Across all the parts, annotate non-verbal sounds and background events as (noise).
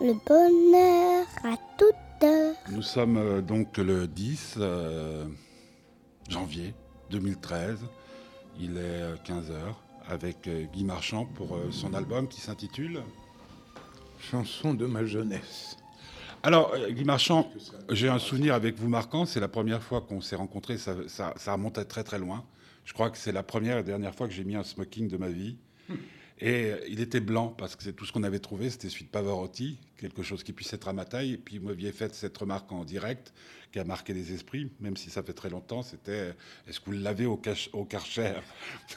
le bonheur à toute heure. Nous sommes euh, donc le 10 euh, janvier 2013. Il est 15h avec euh, Guy Marchand pour son album qui s'intitule Chanson de ma jeunesse. Alors, Guy Marchand, j'ai un souvenir avec vous marquant. C'est la première fois qu'on s'est rencontrés. Ça, ça, ça remonte à très très loin. Je crois que c'est la première et dernière fois que j'ai mis un smoking de ma vie. Et euh, il était blanc parce que c'est tout ce qu'on avait trouvé. C'était celui de Pavarotti, quelque chose qui puisse être à ma taille. Et puis, vous m'aviez fait cette remarque en direct qui a marqué les esprits, même si ça fait très longtemps. C'était euh, est-ce que vous l'avez au, au Karcher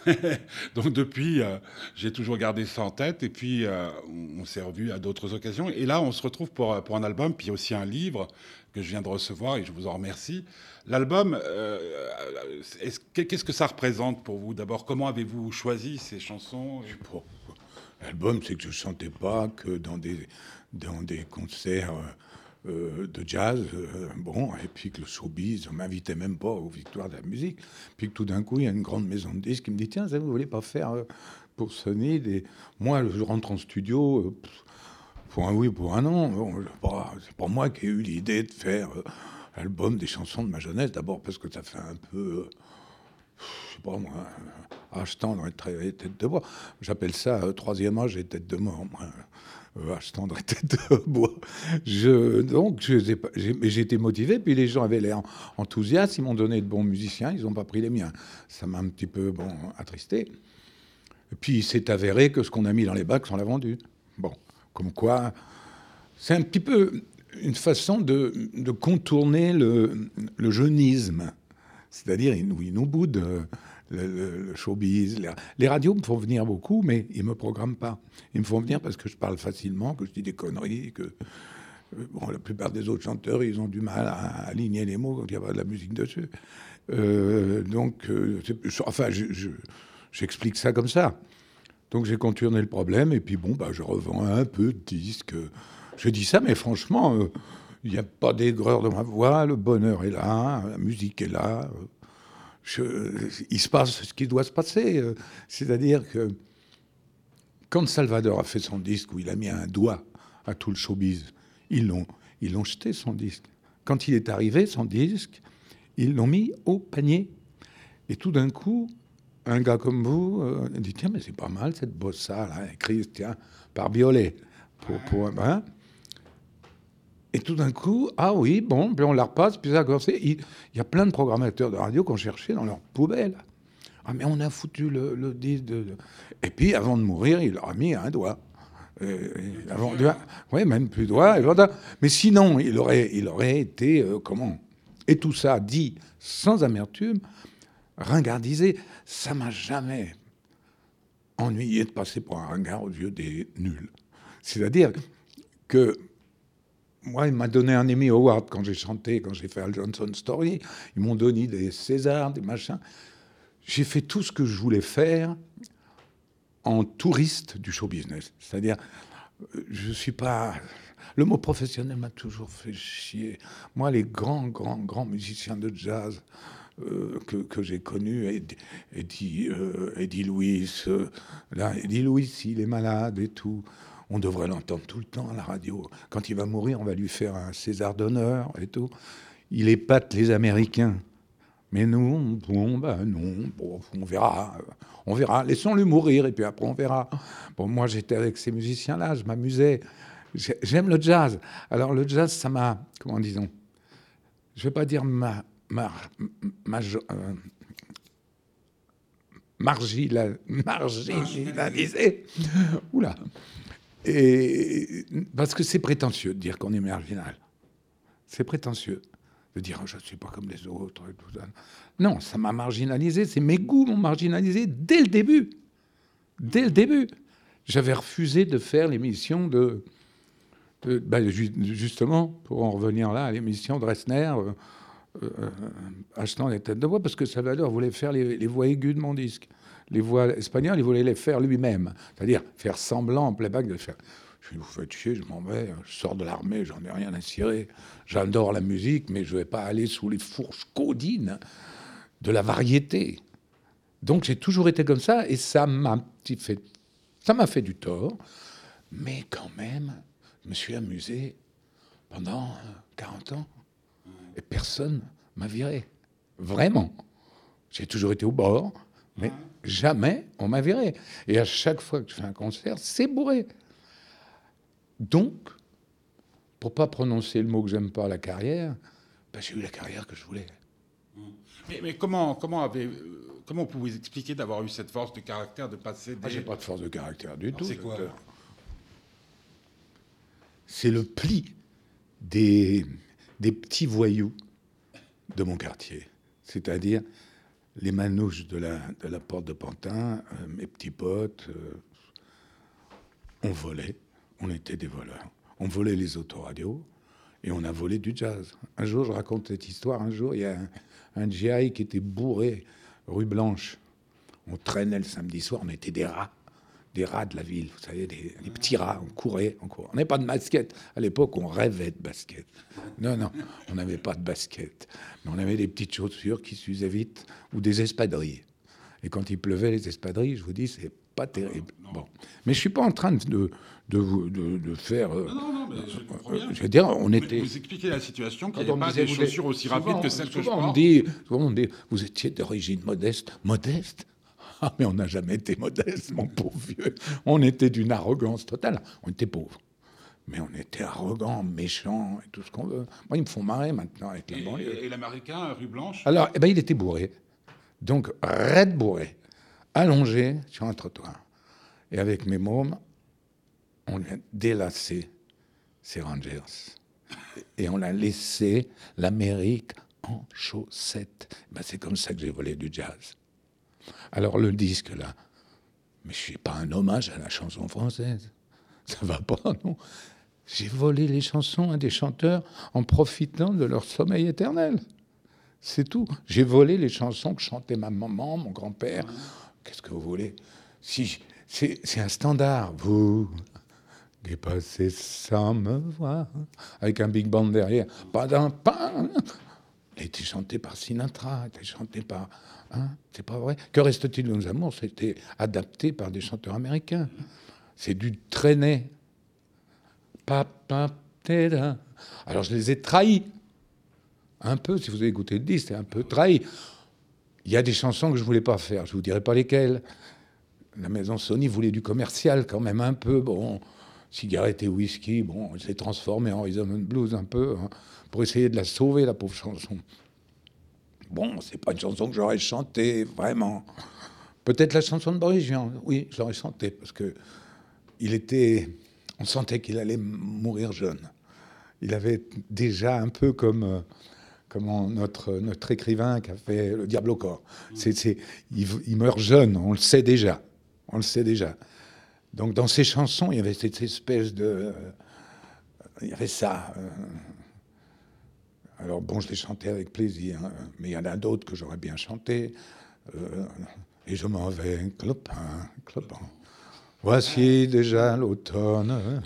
(laughs) Donc, depuis, euh, j'ai toujours gardé ça en tête. Et puis, on, on s'est revus à d'autres occasions. Et là, on se retrouve pour, pour un album, puis aussi un livre que je viens de recevoir et je vous en remercie. L'album, euh, est-ce- qu'est-ce que ça représente pour vous? D'abord, comment avez-vous choisi ces chansons? L'album, c'est que je chantais pas que dans des, dans des concerts euh, de jazz, euh, bon, et puis que le showbiz, on m'invitait même pas aux victoires de la musique. Puis que tout d'un coup, il y a une grande maison de disques qui me dit Tiens, ça, vous voulez pas faire euh, pour Sony des... Moi, je rentre en studio, euh, pour un oui, pour un non. Bon, c'est pas moi qui ai eu l'idée de faire euh, album des chansons de ma jeunesse, d'abord parce que ça fait un peu. euh, je sais pas moi, âge tendre et tête de bois. J'appelle ça euh, troisième âge et tête de mort. Âge tendre et tête de (laughs) bois. Je, donc été motivé, puis les gens avaient l'air enthousiastes, ils m'ont donné de bons musiciens, ils n'ont pas pris les miens. Ça m'a un petit peu bon, attristé. Puis il s'est avéré que ce qu'on a mis dans les bacs, on l'a vendu. Bon, comme quoi, c'est un petit peu une façon de, contourner le, le jeunisme. C'est-à-dire, ils nous, boudent le, showbiz. Les, radios me font venir beaucoup, mais ils ne me programment pas. Ils me font venir parce que je parle facilement, que je dis des conneries, que euh, la plupart des autres chanteurs, ils ont du mal à, aligner les mots quand il n'y a pas de la musique dessus. Euh, donc, euh, enfin, je- je- j'explique ça comme ça. Donc j'ai contourné le problème et puis bon, bah, je revends un peu de disques. Je dis ça, mais franchement, euh, il n'y a pas d'aigreur dans ma voix, le bonheur est là, la musique est là. Il se passe ce qui doit se passer. euh, C'est-à-dire que quand Salvador a fait son disque où il a mis un doigt à tout le showbiz, ils l'ont, ils l'ont jeté son disque. Quand il est arrivé, son disque, ils l'ont mis au panier. Et tout d'un coup, un gars comme vous euh, dit tiens mais c'est pas mal cette bossa là écrite tiens par Biolay. Pour, pour hein. et tout d'un coup ah oui bon puis on la repasse puis ça a commencé. il, y a plein de programmateurs de radio qui ont cherché dans leur poubelle. Ah mais on a foutu le, le disque de, et puis avant de mourir il leur a mis un doigt. Euh, avant ouais même plus doigt mais sinon il aurait il aurait été euh, comment? Et tout ça dit sans amertume ringardisé. Ça m'a jamais ennuyé de passer pour un ringard aux yeux des nuls. C'est-à-dire que moi, il m'a donné un Emmy Award quand j'ai chanté, quand j'ai fait Al Johnson Story. Ils m'ont donné des Césars, des machins. J'ai fait tout ce que je voulais faire en touriste du show business. C'est-à-dire, je suis pas. Le mot professionnel m'a toujours fait chier. Moi, les grands, grands, grands musiciens de jazz euh, que, que j'ai connus, Eddie, Eddie, euh, Louis, euh, là, Eddie Louis, il est malade et tout. On devrait l'entendre tout le temps à la radio. Quand il va mourir, on va lui faire un César d'honneur et tout. Il épate les Américains. Mais nous, bon, ben non, bon, on verra, on verra. Laissons-le mourir et puis après on verra. Bon, moi j'étais avec ces musiciens-là, je m'amusais. J'ai- J'aime le jazz. Alors le jazz, ça m'a, comment disons, je vais pas dire ma, ma, ma- euh, marginalisé. Oula. Et parce que c'est prétentieux de dire qu'on est marginal. C'est prétentieux de dire je ne suis pas comme les autres. Non, ça m'a marginalisé. C'est mes goûts m'ont marginalisé dès le début. Dès le début. J'avais refusé de faire l'émission de. de- ben, ju- justement, pour en revenir là, l'émission euh, euh, achetant les têtes de voix, parce que Salvador voulait faire les, voix aiguës de mon disque. Les voix espagnoles, il voulait les faire lui-même. C'est-à-dire faire semblant en playback de faire. Je vous faites chier, je m'en vais, je sors de l'armée, j'en ai rien à cirer. J'adore la musique, mais je ne vais pas aller sous les fourches codines de la variété. Donc j'ai toujours été comme ça, et ça m'a fait, ça m'a fait du tort, mais quand même, je me suis amusé pendant 40 ans. Et personne m'a viré. Vraiment. J'ai toujours été au bord, mais jamais on m'a viré. Et à chaque fois que je fais un concert, c'est bourré. Donc, pour pas prononcer le mot que j'aime pas, la carrière, ben, j'ai eu la carrière que je voulais. Mais, mais comment, comment, avez, euh, comment vous pouvez expliquer d'avoir eu cette force de caractère de passer des... Ah, j'ai pas de force de caractère du tout. c'est quoi. C'est le pli des, des petits voyous de mon quartier. C'est-à-dire les manouches de la, porte de Pantin, euh, mes petits potes, euh, on volait, on était des voleurs. On volait les autoradios et on a volé du jazz. Un jour, je raconte cette histoire, un jour, il y a un, un qui était bourré, rue Blanche. On traînait le samedi soir, on était des rats, des rats de la ville, vous savez, des, des petits rats, on courait, on courait. On n'avait pas de basket. À l'époque, on rêvait de basket. Non, non, on n'avait pas de basket. Mais on avait des petites chaussures qui s'usaient vite ou des espadrilles. Et quand il pleuvait, les espadrilles, je vous dis, c'est pas terrible. Bon. Mais je suis pas en train de, de, vous- de, de faire. euh, Non, non, non, mais je comprends bien. euh, je veux dire, on était. Vous expliquez la situation qu'il Quand n'y on pas des chaussures aussi rapides que celles que je souvent on porte. dit, souvent on dit, vous étiez d'origine modeste. Modeste Ah, (laughs) mais on n'a jamais été modeste, mon pauvre vieux. On était d'une arrogance totale. On était pauvres. Mais on était arrogants, méchants et tout ce qu'on veut. Moi, ils me font marrer maintenant avec la Et, banlieue. et- et l'américain, rue Blanche? Alors, eh ben, il était bourré. Donc, raide bourré, allongé sur un trottoir. Et avec mes mômes, on lui a délassé ses Rangers. Et on l'a laissé l'Amérique en chaussettes. Ben, c'est comme ça que j'ai volé du jazz. Alors, le disque, là, mais je suis pas un hommage à la chanson française. Ça va pas, non. J'ai volé les chansons à des chanteurs en profitant de leur sommeil éternel. C'est tout. J'ai volé les chansons que chantait ma maman, mon grand-père. Qu'est-ce que vous voulez? Si c'est un standard. Vous qui passez sans me voir, avec un big band derrière. Pas d'un pain. A été chanté par Sinatra, il a été chanté par. Hein, c'est pas vrai. Que reste-t-il de nos amours? C'était adapté par des chanteurs américains. C'est du traîner. Alors je les ai trahis. Un peu, si vous avez écouté le disque, c'est un peu trahi. Il y a des chansons que je voulais pas faire, je vous dirai pas lesquelles. La maison Sony voulait du commercial quand même un peu. Bon, cigarette et whisky, bon, il s'est transformé en rhythm and blues un peu hein, pour essayer de la sauver, la pauvre chanson. Bon, c'est pas une chanson que j'aurais chantée, vraiment. Peut-être la chanson de Boris Vian, oui, je l'aurais chantée parce que il était, on sentait qu'il allait mourir jeune. Il avait déjà un peu comme, euh, notre, notre écrivain qui a fait Le Diable au corps. C'est, c'est, il, il meurt jeune, on le sait déjà. On le sait déjà. Donc dans ses chansons, il y avait cette espèce de... euh, il y avait ça. euh. Alors bon, je l'ai chanté avec plaisir, hein, mais il y en a d'autres que j'aurais bien chanté. Euh, et je m'en vais, clopin, clopin. Voici déjà l'automne,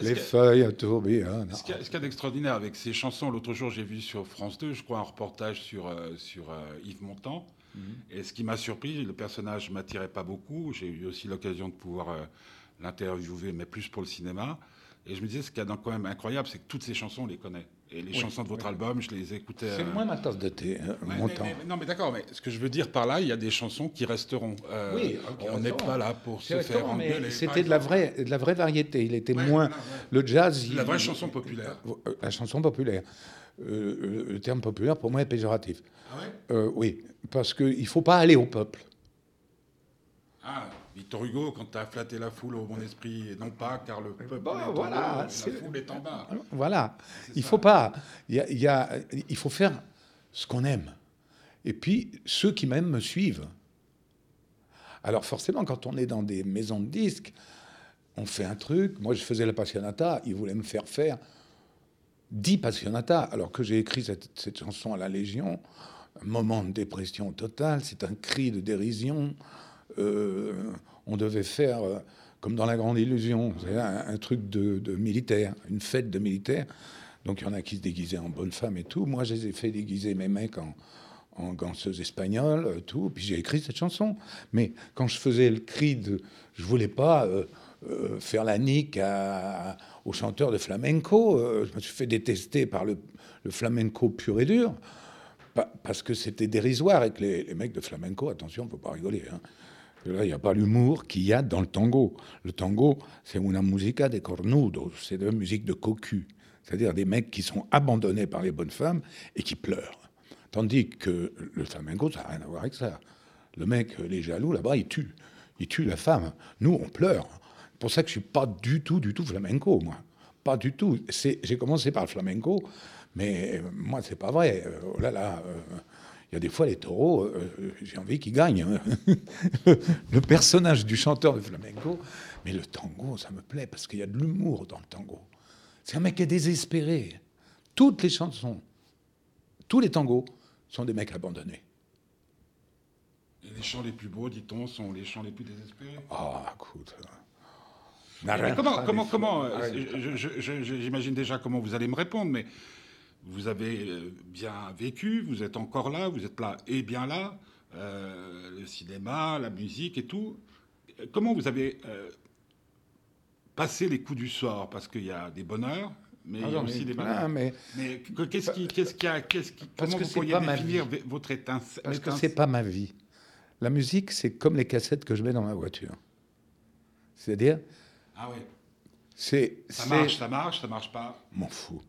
les feuilles à tourbillonnent. Ce qu'il y a, d'extraordinaire avec ces chansons, l'autre jour j'ai vu sur France 2, je crois, un reportage sur, euh, sur euh, Yves Montand. Et ce qui m'a surpris, le personnage m'attirait pas beaucoup. J'ai eu aussi l'occasion de pouvoir euh, l'interviewer, mais plus pour le cinéma. Et je me disais, ce qu'il y a dans- quand même incroyable, c'est que toutes ces chansons, on les connaît. Et les chansons de votre album, je les écoutais. C'est euh, moins ma tasse de thé, hein, mon mais- temps. mais- non, mais d'accord, mais ce que je veux dire par là, il y a des chansons qui resteront. Euh, Oui, on n'est pas là pour se faire engueuler. C'était de la vraie, de la vraie variété. Il était Ouais, moins ouais. le jazz. La il- vraie chanson populaire. Euh, La chanson populaire. Euh, le- terme populaire pour moi est péjoratif. Ah ouais? Oui, parce qu'il ne faut pas aller au peuple. Ah, Victor Hugo, quand tu as flatté la foule au bon esprit, et non pas car le peuple Bon, est en voilà, haut, la foule est en bas. Voilà. Il ça. faut pas. Il y a- il y a- il faut faire ce qu'on aime. Et puis ceux qui m'aiment me suivent. Alors forcément, quand on est dans des maisons de disques, on fait un truc. Moi, je faisais la passionata. Ils voulaient me faire faire 10 passionata, alors que j'ai écrit cette, cette chanson à la Légion. Un moment de dépression totale. C'est un cri de dérision. Euh, on devait faire, euh, comme dans La Grande Illusion, un, truc de, militaire, une fête de militaire. Donc il y en a qui se déguisaient en bonne femme et tout. Moi, je les ai fait déguiser mes mecs en, en danseuse espagnole, euh, tout. Puis j'ai écrit cette chanson. Mais quand je faisais le cri de, je voulais pas faire la nique aux chanteurs de flamenco. Je me suis fait détester par le, flamenco pur et dur, pa- parce que c'était dérisoire et que les, mecs de flamenco, attention, faut pas rigoler. hein. Là, il n'y a pas l'humour qu'il y a dans le tango. Le tango, c'est una musica de cornudos, c'est de la musique de cocu, c'est-à-dire des mecs qui sont abandonnés par les bonnes femmes et qui pleurent. Tandis que le flamenco, ça n'a rien à voir avec ça. Le mec, les jaloux, là-bas, il tue. Il tue la femme. Nous, on pleure. C'est pour ça que je suis pas du tout, du tout flamenco, moi. Pas du tout. J'ai commencé par le flamenco, mais euh, moi, c'est pas vrai. Euh, oh là là, euh, il y a des fois, les taureaux, euh, j'ai envie qu'ils gagnent. hein. (laughs) le personnage du chanteur de flamenco, mais le tango, ça me plaît parce qu'il y a de l'humour dans le tango. C'est un mec qui est désespéré. Toutes les chansons, tous les tangos sont des mecs abandonnés. Et les chants les plus beaux, dit-on, sont les chants les plus désespérés. Ah, écoute. euh, Mais n'arrête comment, comment, des- comment euh, J'imagine déjà comment vous allez me répondre, mais vous avez euh, bien vécu, vous êtes encore là, vous êtes là et bien là, euh, le cinéma, la musique et tout. Comment vous avez euh, passé les coups du sort? Parce qu'il y a des bonheurs, mais Ah, il y a aussi des malheurs. mais Mais que- qu'est-ce qui, qu'est-ce qui a, qu'est-ce qui, Parce comment que vous pourriez définir votre étincelle Parce que c'est pas ma vie. La musique, c'est comme les cassettes que je mets dans ma voiture. C'est-à-dire, Ah ouais. C'est. Ça marche, ça marche, ça marche pas. M'en fous.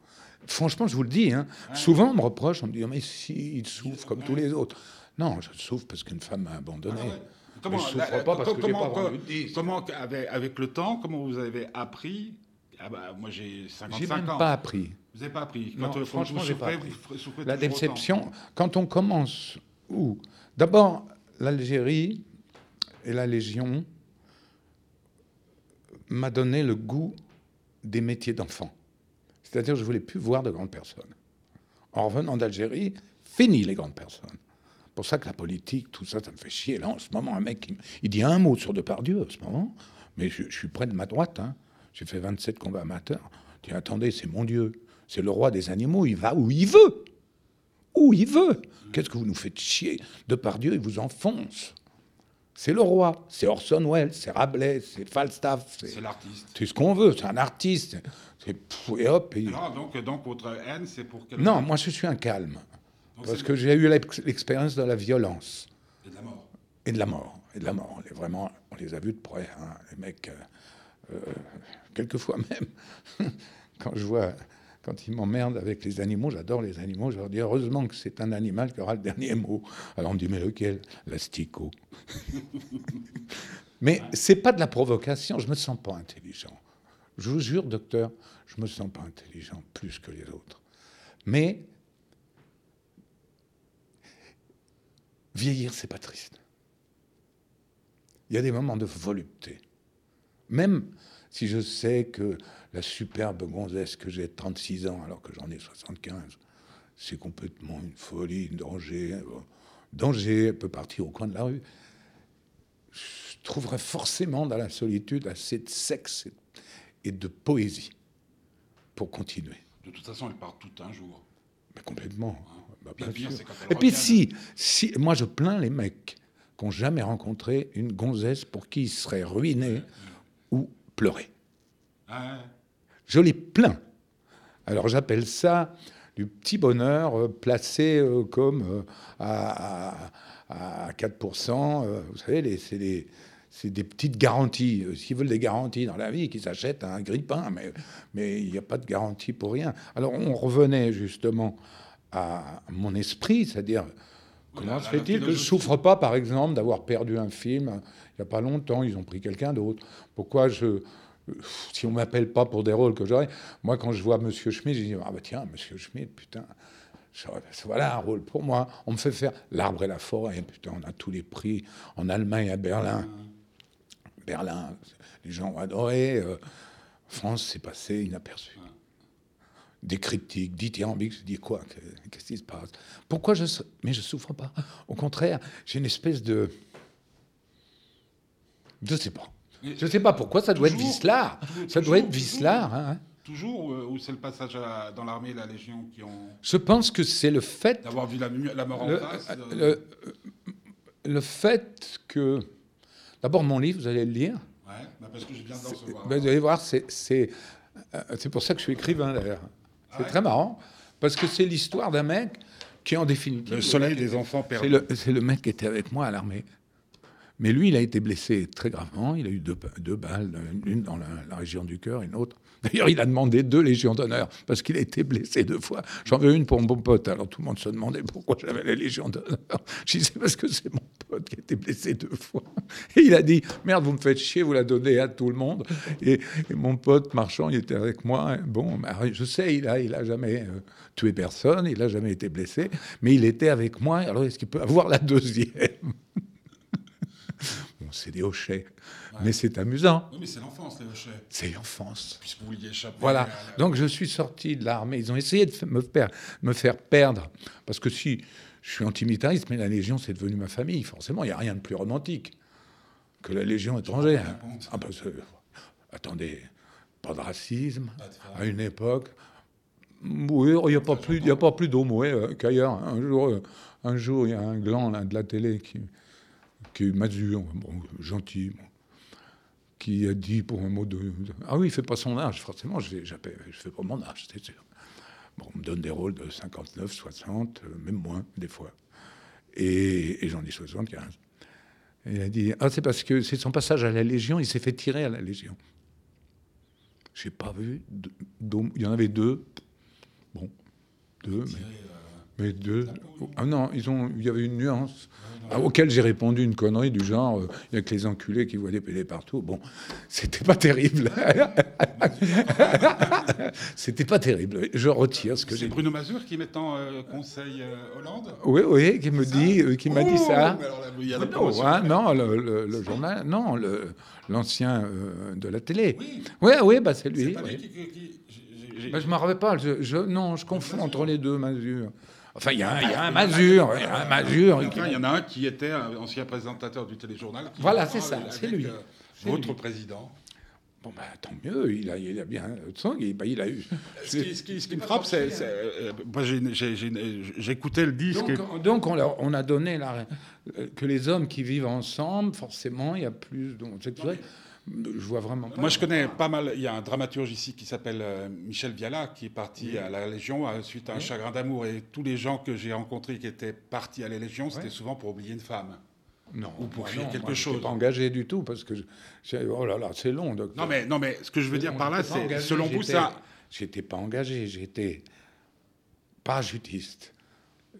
Franchement, je vous le dis. hein, Souvent, on me reproche, on me dit, Oh, mais si, il souffre comme tous les autres. Non, je souffre parce qu'une femme m'a abandonné. Ah ouais. Comment, je souffre la- pas parce que comment- pas comment, avec, avec le temps, comment vous avez appris? Ah bah, Moi, j'ai 55 J'ai même ans. pas appris. Vous n'avez pas appris Non, Quand, euh, quand franchement, j'ai pas appris. vous La déception, autant. quand on commence où? D'abord, l'Algérie et la Légion m'a donné le goût des métiers d'enfant. C'est-à-dire je voulais plus voir de grandes personnes. En revenant d'Algérie, fini les grandes personnes. pour ça que la politique, tout ça, ça me fait chier. Là, en ce moment, un mec, il, dit un mot sur Depardieu, en ce moment, mais je, je suis près de ma droite. hein. J'ai fait 27 combats amateurs. Je dis, attendez, c'est mon Dieu. C'est le roi des animaux. Il va où il veut. Où il veut. Qu'est-ce que vous nous faites chier? Depardieu, il vous enfonce. C'est le roi. C'est Orson Welles, c'est Rabelais, c'est Falstaff. C'est l'artiste. C'est ce qu'on veut. C'est un artiste. Et hop. et- Alors, donc, donc, votre haine, c'est pour quelle Non, moi, je suis un calme. Donc, Parce que j'ai eu l'ex- l'expérience de la violence Et de la mort. et de la mort. Et de la mort. On les, vraiment, on les a vus de près, hein, les mecs. euh, euh, quelquefois même, (laughs) quand je vois, quand ils m'emmerdent avec les animaux, j'adore les animaux, je leur dis heureusement que c'est un animal qui aura le dernier mot. Alors on me dit mais lequel? L'asticot. (laughs) mais c'est pas de la provocation, je me sens pas intelligent. Je vous jure, docteur, je me sens pas intelligent plus que les autres. Mais vieillir, c'est pas triste. Il y a des moments de volupté. Même si je sais que la superbe gonzesse que j'ai 36 ans alors que j'en ai 75, c'est complètement une folie, une danger. euh, Danger, elle peut partir au coin de la rue. Je trouverai forcément dans la solitude assez de sexe et- de poésie pour continuer. De toute façon, elle part tout un jour. Complètement. Bah, bien pire, sûr. Et puis si, si, moi je plains les mecs qui n'ont jamais rencontré une gonzesse pour qui ils seraient ruinés ou pleurés. Ah, Je les plains. Alors j'appelle ça du petit bonheur euh, placé euh, comme euh, à, à- à 4%. euh, vous savez, c'est des, petites garanties. S'ils veulent des garanties dans la vie, qu'ils s'achètent un grille-pain, mais mais il n'y a pas de garantie pour rien. Alors on revenait justement à mon esprit, c'est-à-dire comment se fait-il que je ne souffre pas, par exemple, d'avoir perdu un film il n'y a pas longtemps, ils ont pris quelqu'un d'autre. Pourquoi je si on m'appelle pas pour des rôles que j'aurais, moi quand je vois Monsieur Schmidt, je dis ah bah tiens Monsieur Schmidt, putain, voilà un rôle pour moi. On me fait faire l'arbre et la forêt, putain, on a tous les prix en Allemagne, à Berlin, Berlin, les gens ont adoré. euh, France, c'est passé inaperçu. Des critiques, dithyrambiques, je dis quoi que- Qu'est-ce qui se passe? Pourquoi je mais je souffre pas Au contraire, j'ai une espèce de je sais pas. Je sais pas pourquoi, ça doit être Toujours, Vislar. Ça doit être toujours. Vislar. hein. toujours euh, ou c'est le passage à- dans l'armée et la Légion qui ont. Je pense que c'est le fait, d'avoir vu la, la mort en le, face euh, le- le fait que. D'abord, mon livre, vous allez le lire. Ouais, bah, parce que je viens d'en recevoir. Ben, vous allez voir, c'est c'est euh, c'est pour ça que je suis écrivain d'ailleurs. C'est ouais très marrant parce que c'est l'histoire d'un mec qui en définitive. Le soleil des enfants C'est perdus. le, c'est le mec qui était avec moi à l'armée. Mais lui, il a été blessé très gravement. Il a eu deux, balles, une dans la, région du cœur, une autre. D'ailleurs, il a demandé deux légions d'honneur parce qu'il a été blessé deux fois. J'en veux une pour mon pote. Alors tout le monde se demandait pourquoi j'avais la légion d'honneur. Je disais parce que c'est mon pote qui a été blessé deux fois. Et il a dit Merde, vous me faites chier, vous la donnez à tout le monde. Et, mon pote marchand, il était avec moi. Bon, bah, je sais, il a, il a jamais euh, tué personne, il a jamais été blessé, mais il était avec moi. Alors est-ce qu'il peut avoir la deuxième? C'est des hochets, mais c'est amusant. Oui, mais c'est l'enfance, les hochets. C'est l'enfance. Puisque vous vouliez échapper. Voilà. à la- Donc je suis sorti de l'armée. Ils ont essayé de me faire, me faire perdre. Parce que si je suis antimilitariste, mais la Légion, c'est devenu ma famille. Forcément, il n'y a rien de plus romantique que la Légion étrangère. Ah, bah, attendez, pas de racisme Pas de femmes. à une époque. Oui, il n'y a, pas plus- y a pas plus d'homo euh, qu'ailleurs. Un jour, euh, un jour, il y a un gland là, de la télé qui, qui est masure, bon, gentil, qui a dit pour un mot de, Ah oui, il fait pas son âge, forcément, je ne fais pas mon âge, c'est sûr. Bon, on me donne des rôles de 59, 60, euh, même moins, des fois. Et, et j'en ai 75. Et il a dit Ah, c'est parce que c'est son passage à la Légion, il s'est fait tirer à la Légion. J'ai pas vu. Il y en avait deux. Bon, deux, mais. Mais deux. Ah non, ils ont, il y avait une nuance. Ah, auquel j'ai répondu une connerie du genre euh, il y a que les enculés qui voient des PD partout. Bon, c'était pas terrible. (laughs) c'était pas terrible. Je retire ce que C'est j'ai dit. Bruno Mazur qui met en euh, conseil euh, Hollande Oui, oui, qui me dit, euh, qui m'a dit Oh, ça. là, des Non, hein, non, le, le- le journal, non, l'ancien de la télé. Oui. Oui, oui, bah c'est C'est lui. pas oui. lui qui. qui- qui- j'ai- j'ai- Bah, je m'en rappelle pas. Je, je- non, je confonds entre les deux Mazur. Enfin, il y, a un- il y a un Mazur, il y a un Mazur. qui- Enfin, il y en a un qui était un ancien présentateur du téléjournal. Voilà, c'est ça, est c'est lui. euh, votre lui. président. Bon, bah, tant mieux, il a, il a bien de sang, bah, il a eu. Ce qui, ce qui- ce qui me frappe, c'est. c'est, euh, moi, j'ai- j'ai- j'écoutais le disque. et- Donc, donc on, leur- on a donné la, euh, que les hommes qui vivent ensemble, forcément, il y a plus d'homosexuels. Je vois vraiment pas. Moi, je connais pas mal. Il y a un dramaturge ici qui s'appelle euh, Michel Viala, qui est parti à la Légion suite à un chagrin d'amour. Et tous les gens que j'ai rencontrés qui étaient partis à la Légion, c'était souvent pour oublier une femme. non, ou pour fuir non, quelque moi, chose. pas engagé du tout parce que je- je- oh là là, c'est long, docteur. Non, mais, non, mais ce que je veux dire par là, c'est selon vous, ça. J'étais pas engagé, j'étais parachutiste.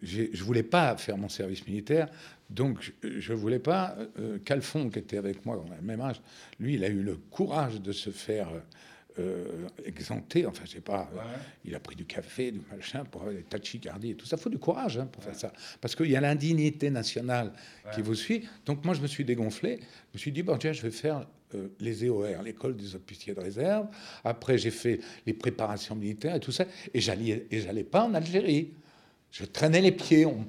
Je voulais pas faire mon service militaire, donc je, je voulais pas. euh, Calfon, qui était avec moi dans le même âge, lui, il a eu le courage de se faire euh, exempter. Enfin, je sais pas. euh, il a pris du café, du machin pour avoir des tachycardies et tout ça. Faut du courage hein, pour faire ça, parce qu'il y a l'indignité nationale qui vous suit. Donc moi, je me suis dégonflé. Je me suis dit bon tiens, je vais faire euh, les EOR, l'école des officiers de réserve. Après, j'ai fait les préparations militaires et tout ça. Et j'allais, et j'allais pas en Algérie. Je traînais les pieds, on-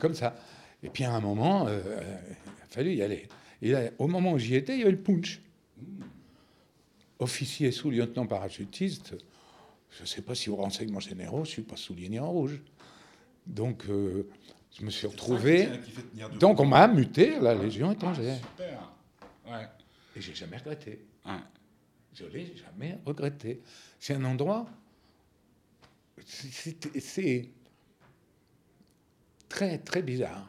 comme ça. Et puis à un moment, euh, euh, il a fallu y aller. Et là, au moment où j'y étais, il y avait le punch. Officier sous-lieutenant parachutiste, je ne sais pas si aux renseignements généraux, je ne suis pas souligné en rouge. Donc, euh, je me suis retrouvé. Donc, on m'a muté à la Légion étrangère. Super. Ouais. Et j'ai jamais regretté. Ouais. Je l'ai jamais regretté. C'est un endroit. c'est très, très bizarre.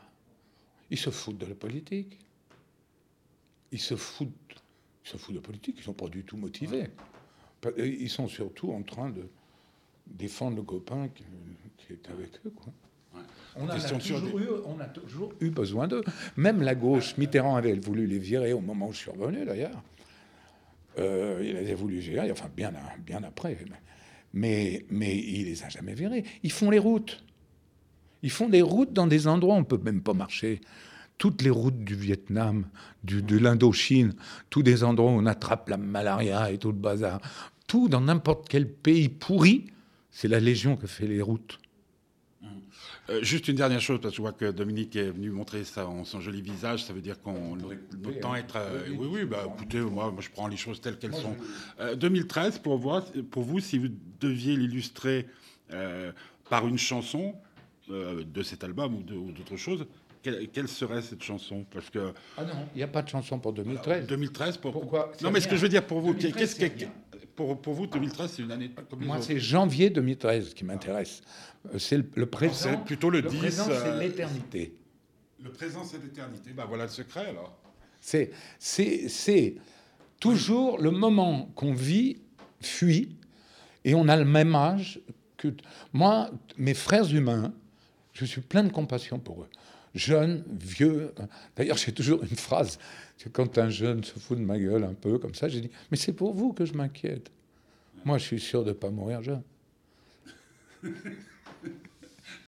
Ils se foutent de la politique. Ils se foutent, ils se foutent de la politique. Ils ne sont pas du tout motivés. Pas- Ils sont surtout en train de défendre le copain qui, qui est avec eux. Quoi. Ouais. On, a toujours des- eu, on a toujours eu besoin d'eux. Même la gauche, Mitterrand avait voulu les virer au moment où je suis revenu, d'ailleurs. Euh, il avait voulu gérer, enfin bien, bien après. Mais, mais il les a jamais virés. Ils font les routes. Ils font des routes dans des endroits où on peut même pas marcher. Toutes les routes du Vietnam, du, de l'Indochine, tous des endroits où on attrape la malaria et tout le bazar. Tout dans n'importe quel pays pourri, c'est la Légion qui fait les routes. Euh, juste une dernière chose, parce que je vois que Dominique est venu montrer ça, en son joli visage, ça veut dire qu'on notre temps être. euh, oui, oui, bah, écoutez, moi, moi, je prends les choses telles qu'elles sont. Euh, 2013, pour, voir, pour vous, si vous deviez l'illustrer euh, par une chanson euh, de cet album ou d'autre chose, quelle, serait cette chanson? Parce que Ah non, il n'y a pas de chanson pour 2013. 2013, pour, Pourquoi? Non, mais ce que je veux dire pour vous, 2013, qu'est-ce c'est que pour, pour vous 2013, c'est une année comme Moi, c'est janvier 2013 qui m'intéresse. Euh, C'est le, le présent. c'est plutôt le 10, présent, euh, c'est l'éternité. Le présent, c'est l'éternité. Ben voilà le secret alors. C'est, c'est, c'est toujours le moment qu'on vit fuit et on a le même âge que moi, mes frères humains. Je suis plein de compassion pour eux, jeunes, vieux. D'ailleurs, j'ai toujours une phrase quand un jeune se fout de ma gueule un peu comme ça, j'ai dit mais c'est pour vous que je m'inquiète. Moi, je suis sûr de pas mourir jeune.